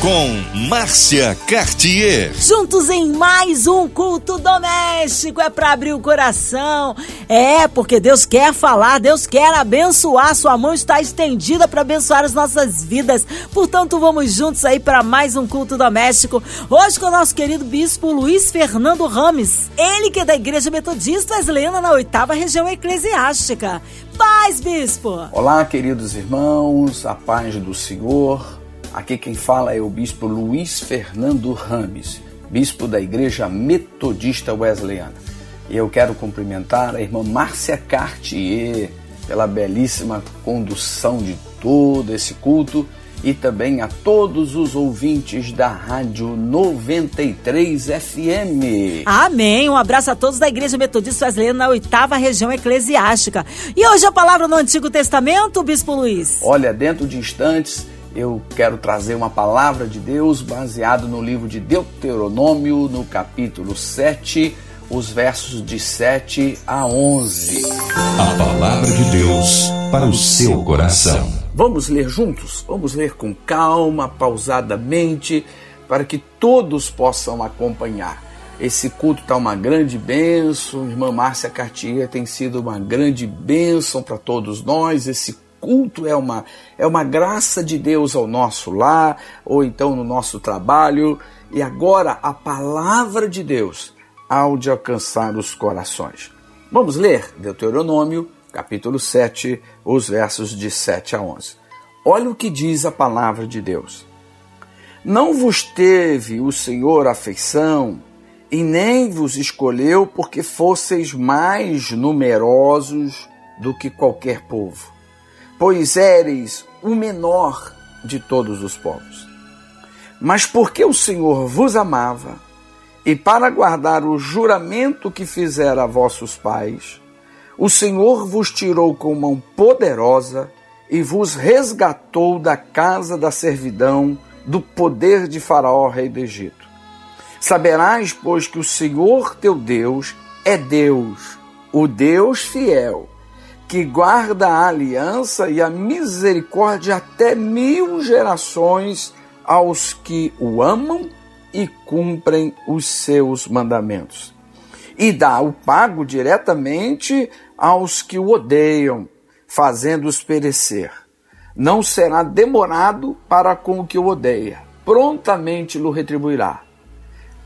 com Márcia Cartier. Juntos em mais um culto doméstico, é para abrir o coração. É, porque Deus quer falar, Deus quer abençoar, sua mão está estendida para abençoar as nossas vidas. Portanto, vamos juntos aí para mais um culto doméstico. Hoje com o nosso querido bispo Luiz Fernando Rames, ele que é da Igreja Metodista Wesleyana na oitava região eclesiástica. Paz, bispo! Olá, queridos irmãos, a paz do Senhor. Aqui quem fala é o bispo Luiz Fernando Rames, bispo da Igreja Metodista Wesleyana. E eu quero cumprimentar a irmã Márcia Cartier pela belíssima condução de todo esse culto e também a todos os ouvintes da Rádio 93 FM. Amém. Um abraço a todos da Igreja Metodista Wesleyana na oitava região eclesiástica. E hoje a palavra no Antigo Testamento, Bispo Luiz. Olha, dentro de instantes eu quero trazer uma palavra de Deus baseado no livro de Deuteronômio, no capítulo 7, os versos de 7 a 11. A palavra de Deus para o seu coração. Vamos ler juntos? Vamos ler com calma, pausadamente, para que todos possam acompanhar. Esse culto está uma grande bênção, irmã Márcia Cartier tem sido uma grande bênção para todos nós. Esse culto é uma, é uma graça de Deus ao nosso lar, ou então no nosso trabalho, e agora a palavra de Deus ao de alcançar os corações. Vamos ler Deuteronômio, capítulo 7, os versos de 7 a 11. Olha o que diz a palavra de Deus. Não vos teve o Senhor afeição, e nem vos escolheu porque fosseis mais numerosos do que qualquer povo pois éreis o menor de todos os povos. Mas porque o Senhor vos amava, e para guardar o juramento que fizera a vossos pais, o Senhor vos tirou com mão poderosa e vos resgatou da casa da servidão, do poder de Faraó, rei do Egito. Saberás, pois, que o Senhor teu Deus é Deus, o Deus fiel que guarda a aliança e a misericórdia até mil gerações aos que o amam e cumprem os seus mandamentos. E dá o pago diretamente aos que o odeiam, fazendo-os perecer. Não será demorado para com o que o odeia, prontamente lhe retribuirá.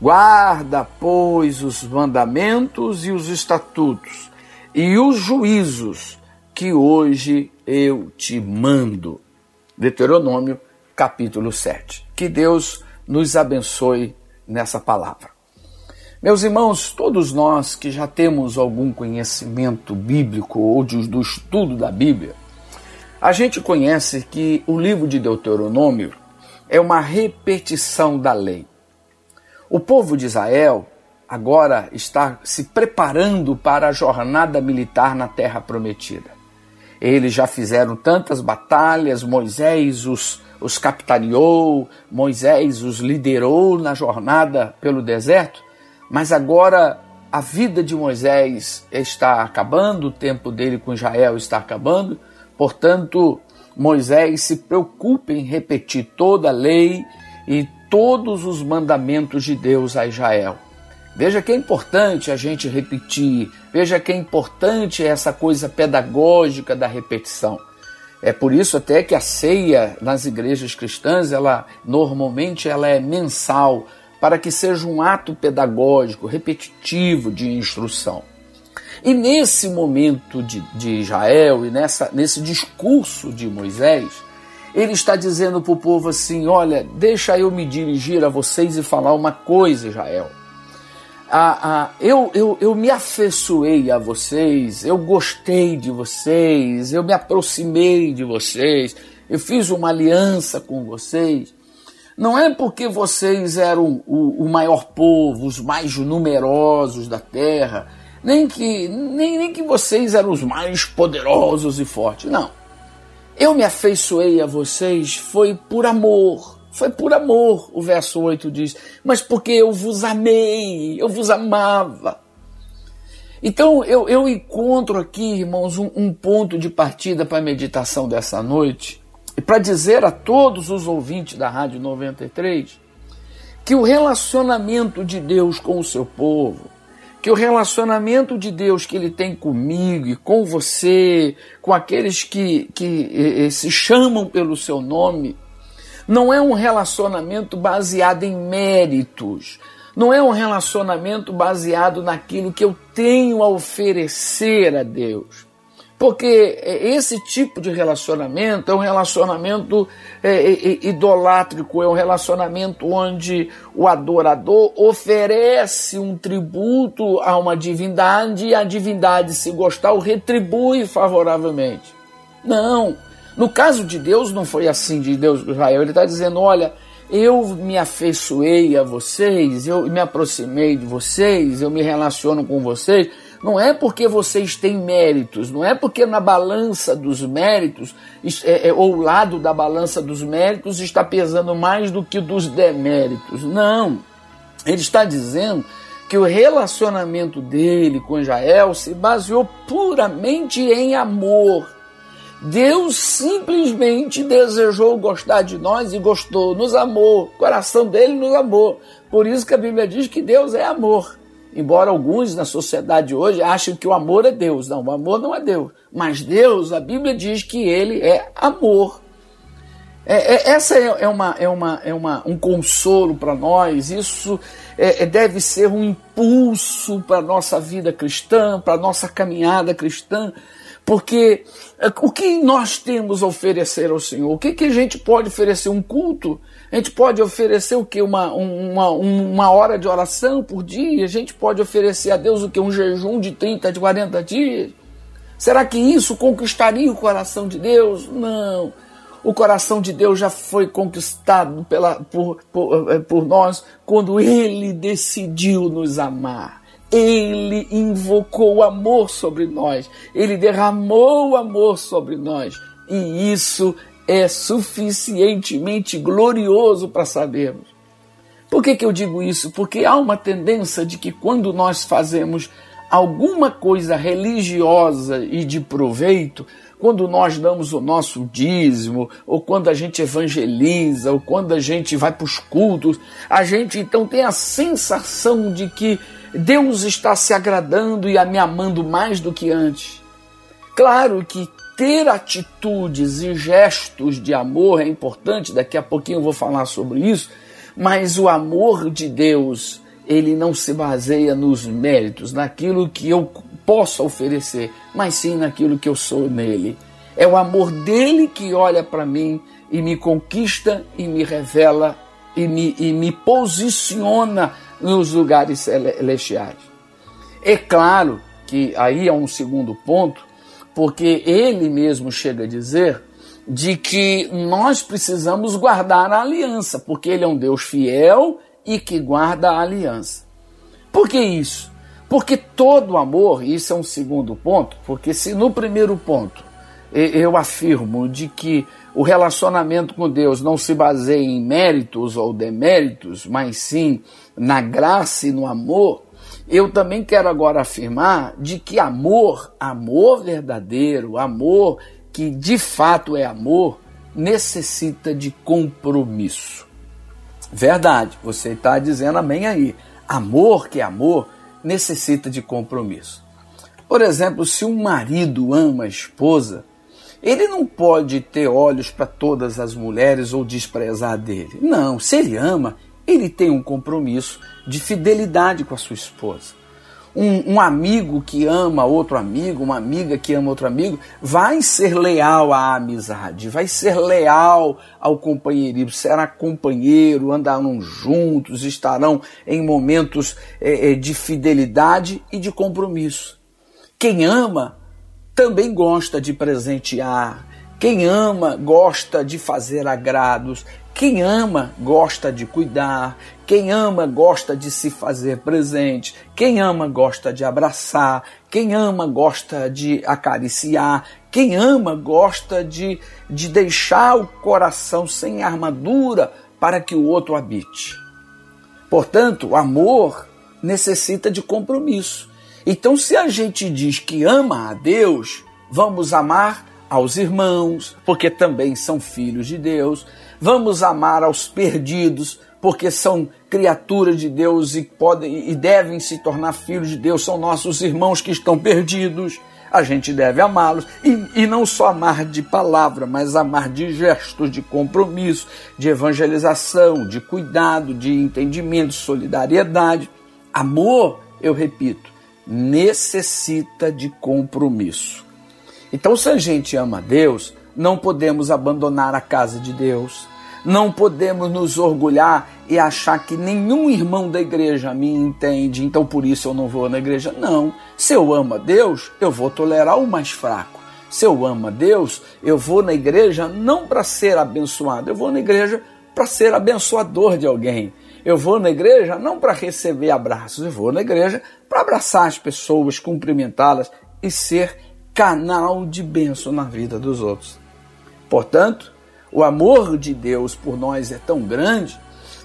Guarda, pois, os mandamentos e os estatutos e os juízos que hoje eu te mando. Deuteronômio, capítulo 7. Que Deus nos abençoe nessa palavra. Meus irmãos, todos nós que já temos algum conhecimento bíblico ou do estudo da Bíblia, a gente conhece que o livro de Deuteronômio é uma repetição da lei. O povo de Israel agora está se preparando para a jornada militar na Terra Prometida. Eles já fizeram tantas batalhas, Moisés os, os capitaneou, Moisés os liderou na jornada pelo deserto, mas agora a vida de Moisés está acabando, o tempo dele com Israel está acabando, portanto, Moisés se preocupa em repetir toda a lei e todos os mandamentos de Deus a Israel. Veja que é importante a gente repetir, veja que é importante essa coisa pedagógica da repetição. É por isso até que a ceia nas igrejas cristãs, ela normalmente ela é mensal, para que seja um ato pedagógico, repetitivo de instrução. E nesse momento de, de Israel e nessa, nesse discurso de Moisés, ele está dizendo para o povo assim: olha, deixa eu me dirigir a vocês e falar uma coisa, Israel ah, ah, eu, eu, eu me afeiçoei a vocês, eu gostei de vocês, eu me aproximei de vocês, eu fiz uma aliança com vocês. Não é porque vocês eram o, o maior povo, os mais numerosos da terra, nem que, nem, nem que vocês eram os mais poderosos e fortes. Não. Eu me afeiçoei a vocês foi por amor, Foi por amor, o verso 8 diz, mas porque eu vos amei, eu vos amava. Então eu, eu encontro aqui, irmãos, um, um ponto de partida para a meditação dessa noite, e para dizer a todos os ouvintes da Rádio 93 que o relacionamento de Deus com o seu povo, que o relacionamento de Deus que Ele tem comigo e com você, com aqueles que, que eh, se chamam pelo seu nome, não é um relacionamento baseado em méritos, não é um relacionamento baseado naquilo que eu tenho a oferecer a Deus. Porque esse tipo de relacionamento é um relacionamento é, idolátrico, é um relacionamento onde o adorador oferece um tributo a uma divindade e a divindade, se gostar, o retribui favoravelmente. Não. No caso de Deus, não foi assim de Deus de Israel. Ele está dizendo: olha, eu me afeiçoei a vocês, eu me aproximei de vocês, eu me relaciono com vocês. Não é porque vocês têm méritos, não é porque na balança dos méritos, é, é, ou o lado da balança dos méritos está pesando mais do que dos deméritos. Não. Ele está dizendo que o relacionamento dele com Israel se baseou puramente em amor. Deus simplesmente desejou gostar de nós e gostou, nos amou, o coração dele nos amou. Por isso que a Bíblia diz que Deus é amor. Embora alguns na sociedade hoje achem que o amor é Deus. Não, o amor não é Deus. Mas Deus, a Bíblia diz que ele é amor. É, é, essa é, é, uma, é, uma, é uma, um consolo para nós, isso é, é, deve ser um impulso para a nossa vida cristã, para a nossa caminhada cristã, porque é, o que nós temos a oferecer ao Senhor? O que, que a gente pode oferecer? Um culto? A gente pode oferecer o que? Uma, uma, uma hora de oração por dia? A gente pode oferecer a Deus o que? Um jejum de 30, de 40 dias? Será que isso conquistaria o coração de Deus? Não. O coração de Deus já foi conquistado pela, por, por, é, por nós quando Ele decidiu nos amar. Ele invocou o amor sobre nós, ele derramou o amor sobre nós, e isso é suficientemente glorioso para sabermos. Por que, que eu digo isso? Porque há uma tendência de que quando nós fazemos alguma coisa religiosa e de proveito, quando nós damos o nosso dízimo, ou quando a gente evangeliza, ou quando a gente vai para os cultos, a gente então tem a sensação de que Deus está se agradando e me amando mais do que antes. Claro que ter atitudes e gestos de amor é importante, daqui a pouquinho eu vou falar sobre isso, mas o amor de Deus, ele não se baseia nos méritos, naquilo que eu posso oferecer, mas sim naquilo que eu sou nele. É o amor dele que olha para mim e me conquista e me revela e me, e me posiciona nos lugares celestiais. É claro que aí é um segundo ponto, porque ele mesmo chega a dizer de que nós precisamos guardar a aliança, porque ele é um Deus fiel e que guarda a aliança. Por que isso? Porque todo amor, isso é um segundo ponto, porque se no primeiro ponto eu afirmo de que o relacionamento com Deus não se baseia em méritos ou deméritos, mas sim na graça e no amor, eu também quero agora afirmar de que amor, amor verdadeiro, amor que de fato é amor, necessita de compromisso. Verdade, você está dizendo amém aí. Amor que é amor necessita de compromisso. Por exemplo, se um marido ama a esposa, ele não pode ter olhos para todas as mulheres ou desprezar dele. Não, se ele ama, ele tem um compromisso de fidelidade com a sua esposa. Um, um, amigo que ama outro amigo, uma amiga que ama outro amigo, vai ser leal à amizade, vai ser leal ao companheirismo, será companheiro, andarão juntos, estarão em momentos é, de fidelidade e de compromisso. Quem ama também gosta de presentear. Quem ama gosta de fazer agrados. Quem ama gosta de cuidar. Quem ama gosta de se fazer presente. Quem ama gosta de abraçar. Quem ama gosta de acariciar. Quem ama gosta de, de deixar o coração sem armadura para que o outro habite. Portanto, o amor necessita de compromisso. Então, se a gente diz que ama a Deus, vamos amar aos irmãos, porque também são filhos de Deus. Vamos amar aos perdidos, porque são criaturas de Deus e podem e devem se tornar filhos de Deus, são nossos irmãos que estão perdidos. A gente deve amá-los e, e não só amar de palavra, mas amar de gestos, de compromisso, de evangelização, de cuidado, de entendimento, de solidariedade. Amor, eu repito, necessita de compromisso. Então, se a gente ama Deus, não podemos abandonar a casa de Deus, não podemos nos orgulhar e achar que nenhum irmão da igreja me entende, então por isso eu não vou na igreja. Não. Se eu amo a Deus, eu vou tolerar o mais fraco. Se eu amo a Deus, eu vou na igreja não para ser abençoado, eu vou na igreja para ser abençoador de alguém. Eu vou na igreja não para receber abraços, eu vou na igreja para abraçar as pessoas, cumprimentá-las e ser canal de bênção na vida dos outros. Portanto, o amor de Deus por nós é tão grande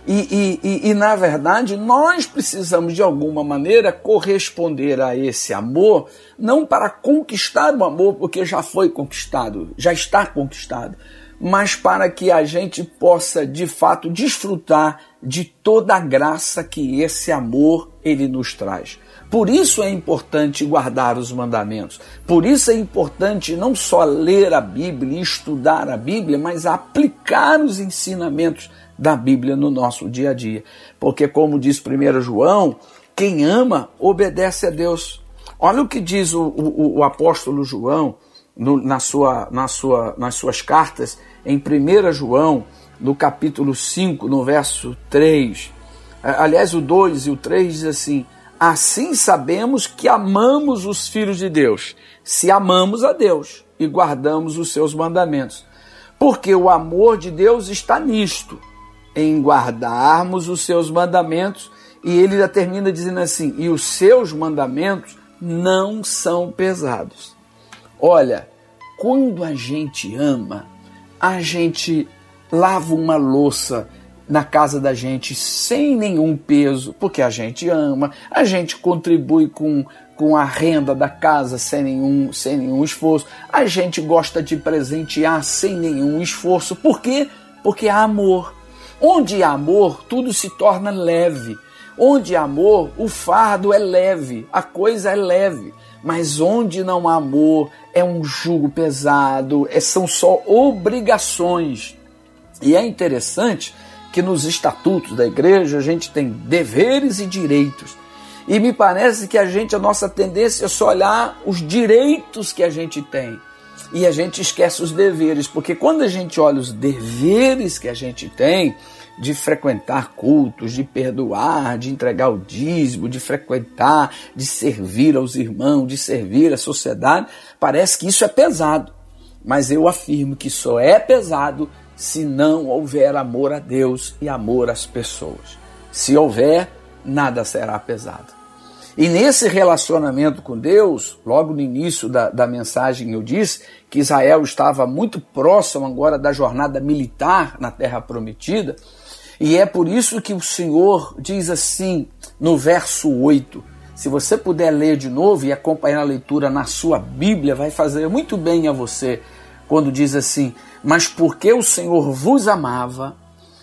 e, e, e, e, na verdade, nós precisamos de alguma maneira corresponder a esse amor, não para conquistar o amor, porque já foi conquistado, já está conquistado, mas para que a gente possa de fato desfrutar de toda a graça que esse amor ele nos traz. Por isso é importante guardar os mandamentos. Por isso é importante não só ler a Bíblia e estudar a Bíblia, mas aplicar os ensinamentos da Bíblia no nosso dia a dia. Porque, como diz 1 João, quem ama obedece a Deus. Olha o que diz o, o, o apóstolo João no, na sua, na sua, nas suas cartas, em 1 João, no capítulo 5, no verso 3. Aliás, o 2 e o 3 diz assim Assim sabemos que amamos os filhos de Deus, se amamos a Deus e guardamos os seus mandamentos. Porque o amor de Deus está nisto, em guardarmos os seus mandamentos, e ele já termina dizendo assim: e os seus mandamentos não são pesados. Olha, quando a gente ama, a gente lava uma louça na casa da gente sem nenhum peso, porque a gente ama, a gente contribui com, com a renda da casa sem nenhum, sem nenhum esforço, a gente gosta de presentear sem nenhum esforço. Por quê? Porque há amor. Onde há amor, tudo se torna leve. Onde há amor, o fardo é leve, a coisa é leve. Mas onde não há amor, é um jugo pesado, é, são só obrigações. E é interessante que nos estatutos da igreja a gente tem deveres e direitos. E me parece que a gente, a nossa tendência é só olhar os direitos que a gente tem. E a gente esquece os deveres, porque quando a gente olha os deveres que a gente tem, de frequentar cultos, de perdoar, de entregar o dízimo, de frequentar, de servir aos irmãos, de servir à sociedade, parece que isso é pesado. Mas eu afirmo que só é pesado se não houver amor a Deus e amor às pessoas. Se houver, nada será pesado. E nesse relacionamento com Deus, logo no início da, da mensagem eu disse que Israel estava muito próximo agora da jornada militar na Terra Prometida, e é por isso que o Senhor diz assim no verso 8. Se você puder ler de novo e acompanhar a leitura na sua Bíblia, vai fazer muito bem a você quando diz assim: Mas porque o Senhor vos amava,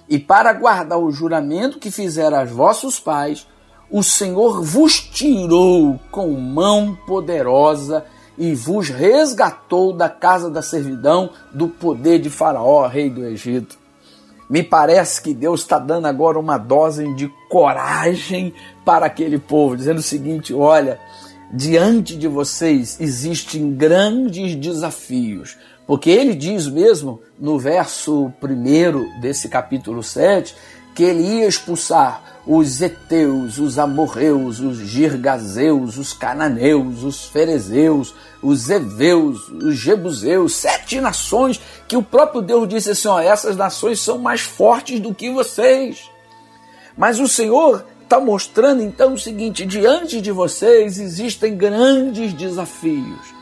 e para guardar o juramento que fizera aos vossos pais, o Senhor vos tirou com mão poderosa e vos resgatou da casa da servidão do poder de Faraó, rei do Egito. Me parece que Deus está dando agora uma dose de coragem para aquele povo, dizendo o seguinte: olha, diante de vocês existem grandes desafios, porque ele diz mesmo no verso 1 desse capítulo 7 que ele ia expulsar os Eteus, os Amorreus, os Girgazeus, os Cananeus, os Ferezeus, os Eveus, os Jebuseus, sete nações que o próprio Deus disse assim: ó, essas nações são mais fortes do que vocês. Mas o Senhor está mostrando então o seguinte: diante de vocês existem grandes desafios.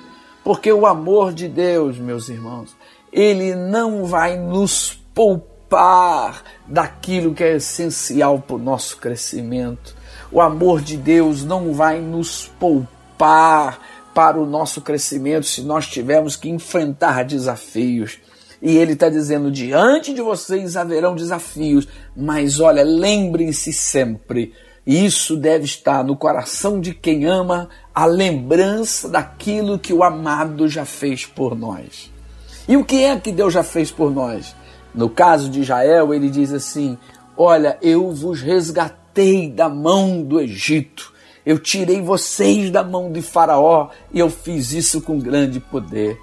Porque o amor de Deus, meus irmãos, ele não vai nos poupar daquilo que é essencial para o nosso crescimento. O amor de Deus não vai nos poupar para o nosso crescimento se nós tivermos que enfrentar desafios. E ele está dizendo: diante de vocês haverão desafios, mas olha, lembrem-se sempre. Isso deve estar no coração de quem ama a lembrança daquilo que o amado já fez por nós. E o que é que Deus já fez por nós? No caso de Israel, ele diz assim: Olha, eu vos resgatei da mão do Egito. Eu tirei vocês da mão de Faraó e eu fiz isso com grande poder.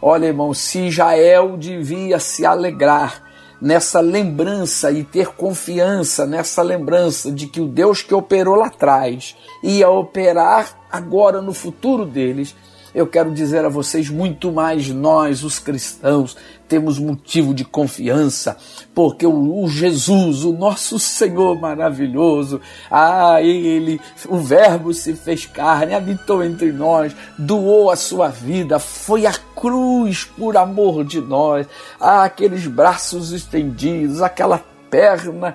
Olha, irmão, se Israel devia se alegrar nessa lembrança e ter confiança nessa lembrança de que o Deus que operou lá atrás ia operar agora no futuro deles, eu quero dizer a vocês, muito mais nós, os cristãos, temos motivo de confiança, porque o, o, Jesus, o nosso Senhor maravilhoso, ah, Ele, o Verbo se fez carne, habitou entre nós, doou a sua vida, foi à cruz por amor de nós, ah, aqueles braços estendidos, aquela perna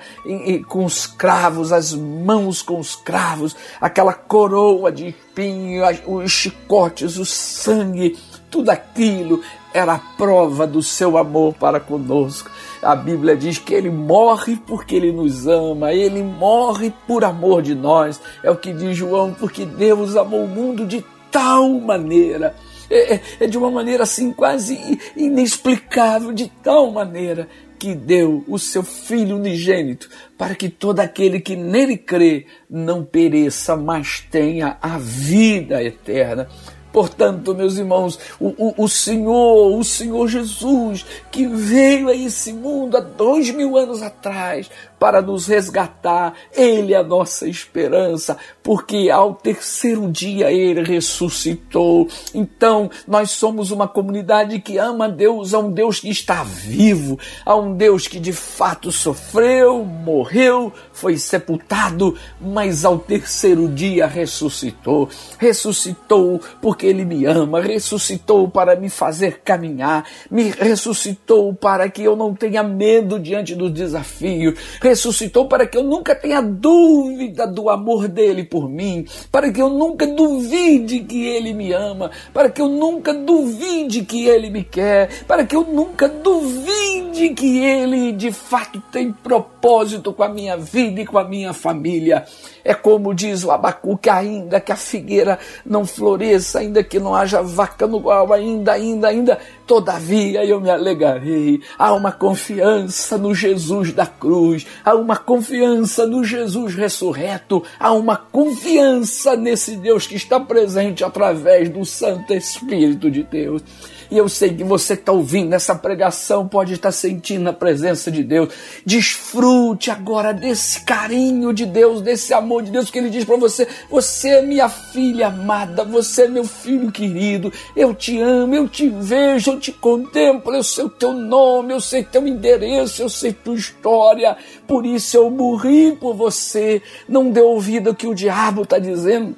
com os cravos, as mãos com os cravos, aquela coroa de espinho, os chicotes, o sangue, tudo aquilo era a prova do seu amor para conosco. A Bíblia diz que ele morre porque ele nos ama, ele morre por amor de nós. É o que diz João, porque Deus amou o mundo de tal maneira. É, é, é de uma maneira assim quase inexplicável, de tal maneira que deu o seu Filho unigênito, para que todo aquele que nele crê não pereça, mas tenha a vida eterna. Portanto, meus irmãos, o, o, o, Senhor, o Senhor Jesus, que veio a esse mundo há dois mil anos atrás para nos resgatar. Ele é a nossa esperança, porque ao terceiro dia ele ressuscitou. Então, nós somos uma comunidade que ama Deus, a um Deus que está vivo, a um Deus que de fato sofreu, morreu, foi sepultado, mas ao terceiro dia ressuscitou. Ressuscitou porque ele me ama, ressuscitou para me fazer caminhar, me ressuscitou para que eu não tenha medo diante do desafio ressuscitou para que eu nunca tenha dúvida do amor dele por mim, para que eu nunca duvide que ele me ama, para que eu nunca duvide que ele me quer, para que eu nunca duvide que ele de fato tem propósito com a minha vida e com a minha família. É como diz o Abacuque, ainda que a figueira não floresça, ainda que não haja vaca no qual, ainda, ainda, ainda, todavia eu me alegarei. Há uma confiança no Jesus da cruz, há uma confiança no Jesus ressurreto, há uma confiança nesse Deus que está presente através do Santo Espírito de Deus. E eu sei que você que está ouvindo essa pregação pode estar sentindo a presença de Deus. Desfrute agora desse carinho de Deus, desse amor de Deus que Ele diz para você: Você é minha filha amada, você é meu filho querido. Eu te amo, eu te vejo, eu te contemplo, eu sei o teu nome, eu sei teu endereço, eu sei tua história. Por isso eu morri por você. Não dê ouvido ao que o diabo está dizendo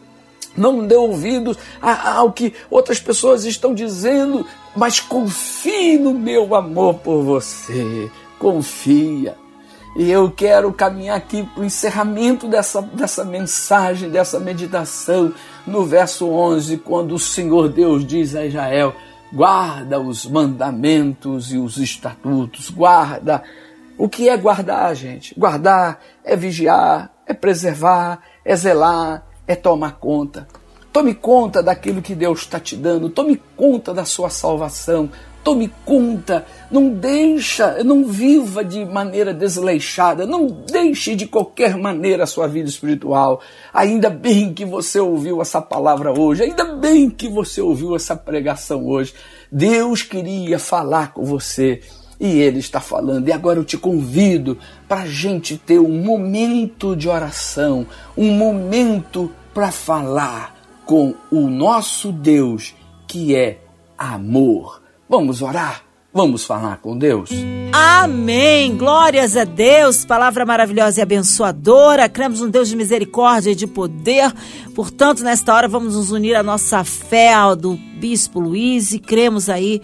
não dê ouvidos ao que outras pessoas estão dizendo, mas confie no meu amor por você. Confia. E eu quero caminhar aqui para o encerramento dessa, dessa mensagem, dessa meditação, no verso 11, quando o Senhor Deus diz a Israel: guarda os mandamentos e os estatutos, guarda. O que é guardar, gente? Guardar é vigiar, é preservar, é zelar, é tomar conta. Tome conta daquilo que Deus está te dando, tome conta da sua salvação, tome conta, não deixa, não viva de maneira desleixada, não deixe de qualquer maneira a sua vida espiritual. Ainda bem que você ouviu essa palavra hoje, ainda bem que você ouviu essa pregação hoje. Deus queria falar com você e Ele está falando. E agora eu te convido para a gente ter um momento de oração, um momento para falar com o nosso Deus que é amor. Vamos orar? Vamos falar com Deus? Amém! Glórias a Deus, palavra maravilhosa e abençoadora. Cremos um Deus de misericórdia e de poder. Portanto, nesta hora vamos nos unir à nossa fé ao do Bispo Luiz e cremos aí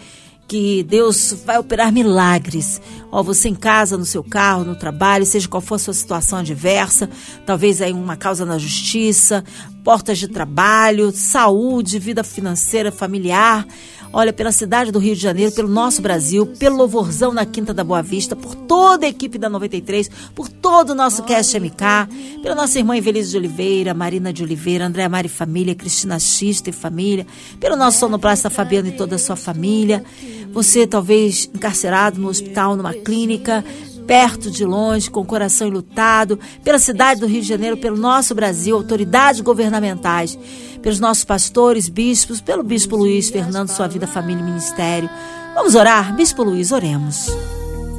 que Deus vai operar milagres. Ó, você em casa, no seu carro, no trabalho, seja qual for a sua situação adversa, talvez aí uma causa na justiça, portas de trabalho, saúde, vida financeira, familiar. Olha, pela cidade do Rio de Janeiro, pelo nosso Brasil, pelo louvorzão na Quinta da Boa Vista, por toda a equipe da 93, por todo o nosso Cast MK, pela nossa irmã Evelise de Oliveira, Marina de Oliveira, Andréa Mari Família, Cristina Xista e Família, pelo nosso sonoplasta Fabiano e toda a sua família. Você talvez encarcerado no hospital, numa clínica, perto de longe, com o coração enlutado, pela cidade do Rio de Janeiro, pelo nosso Brasil, autoridades governamentais, pelos nossos pastores, bispos, pelo Bispo Luiz Fernando, sua vida, família e ministério. Vamos orar? Bispo Luiz, oremos.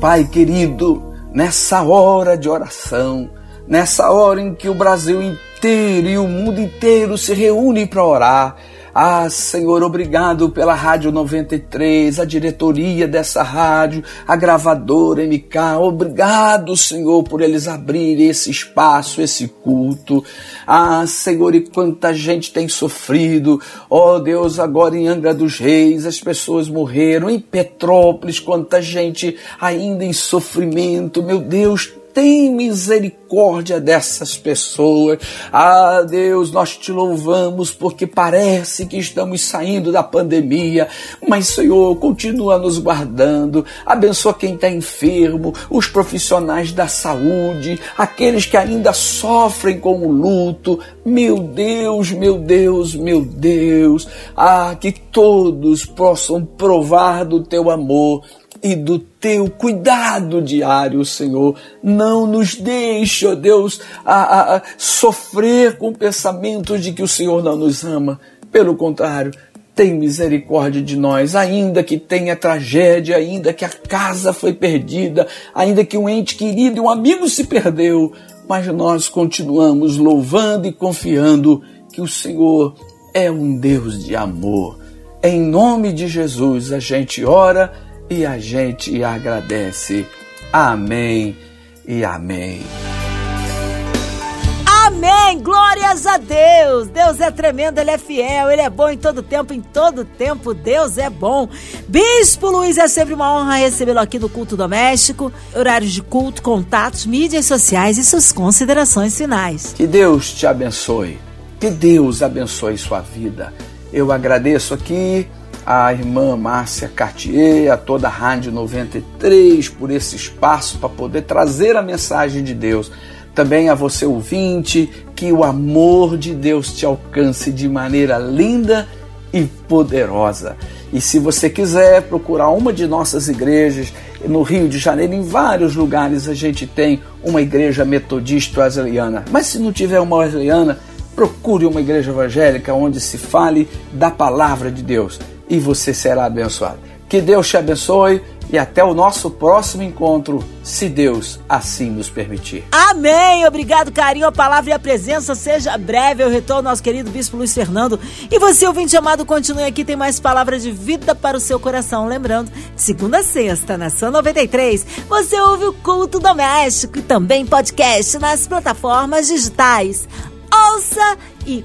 Pai querido, nessa hora de oração, nessa hora em que o Brasil inteiro e o mundo inteiro se reúnem para orar, ah, Senhor, obrigado pela Rádio 93, a diretoria dessa rádio, a gravadora MK. Obrigado, Senhor, por eles abrirem esse espaço, esse culto. Ah, Senhor, e quanta gente tem sofrido. Oh, Deus, agora em Angra dos Reis, as pessoas morreram. Em Petrópolis, quanta gente ainda em sofrimento. Meu Deus, tem misericórdia dessas pessoas. Ah, Deus, nós te louvamos porque parece que estamos saindo da pandemia, mas, Senhor, continua nos guardando. Abençoa quem está enfermo, os profissionais da saúde, aqueles que ainda sofrem com o luto. Meu Deus, meu Deus, meu Deus. Ah, que todos possam provar do teu amor e do teu cuidado diário, Senhor. Não nos deixe, ó Deus, a, a, a sofrer com o pensamento de que o Senhor não nos ama. Pelo contrário, tem misericórdia de nós, ainda que tenha tragédia, ainda que a casa foi perdida, ainda que um ente querido e um amigo se perdeu, mas nós continuamos louvando e confiando que o Senhor é um Deus de amor. Em nome de Jesus a gente ora e a gente agradece. Amém e amém. Amém! Glórias a Deus! Deus é tremendo, Ele é fiel, Ele é bom em todo tempo, em todo tempo Deus é bom. Bispo Luiz, é sempre uma honra recebê-lo aqui no Culto Doméstico. Horários de culto, contatos, mídias sociais e suas considerações finais. Que Deus te abençoe. Que Deus abençoe sua vida. Eu agradeço aqui a irmã Márcia Cartier, a toda a Rádio 93 por esse espaço para poder trazer a mensagem de Deus. Também a você ouvinte, que o amor de Deus te alcance de maneira linda e poderosa. E se você quiser procurar uma de nossas igrejas, no Rio de Janeiro, em vários lugares a gente tem uma igreja metodista wesleyana. Mas se não tiver uma wesleyana, procure uma igreja evangélica onde se fale da palavra de Deus e você será abençoado. Que Deus te abençoe e até o nosso próximo encontro, se Deus assim nos permitir. Amém! Obrigado, carinho, a palavra e a presença. Seja breve eu retorno, nosso querido Bispo Luiz Fernando. E você, ouvinte amado, continue aqui, tem mais palavras de vida para o seu coração. Lembrando, segunda a sexta, na Sua 93, você ouve o Culto Doméstico e também podcast nas plataformas digitais. Ouça e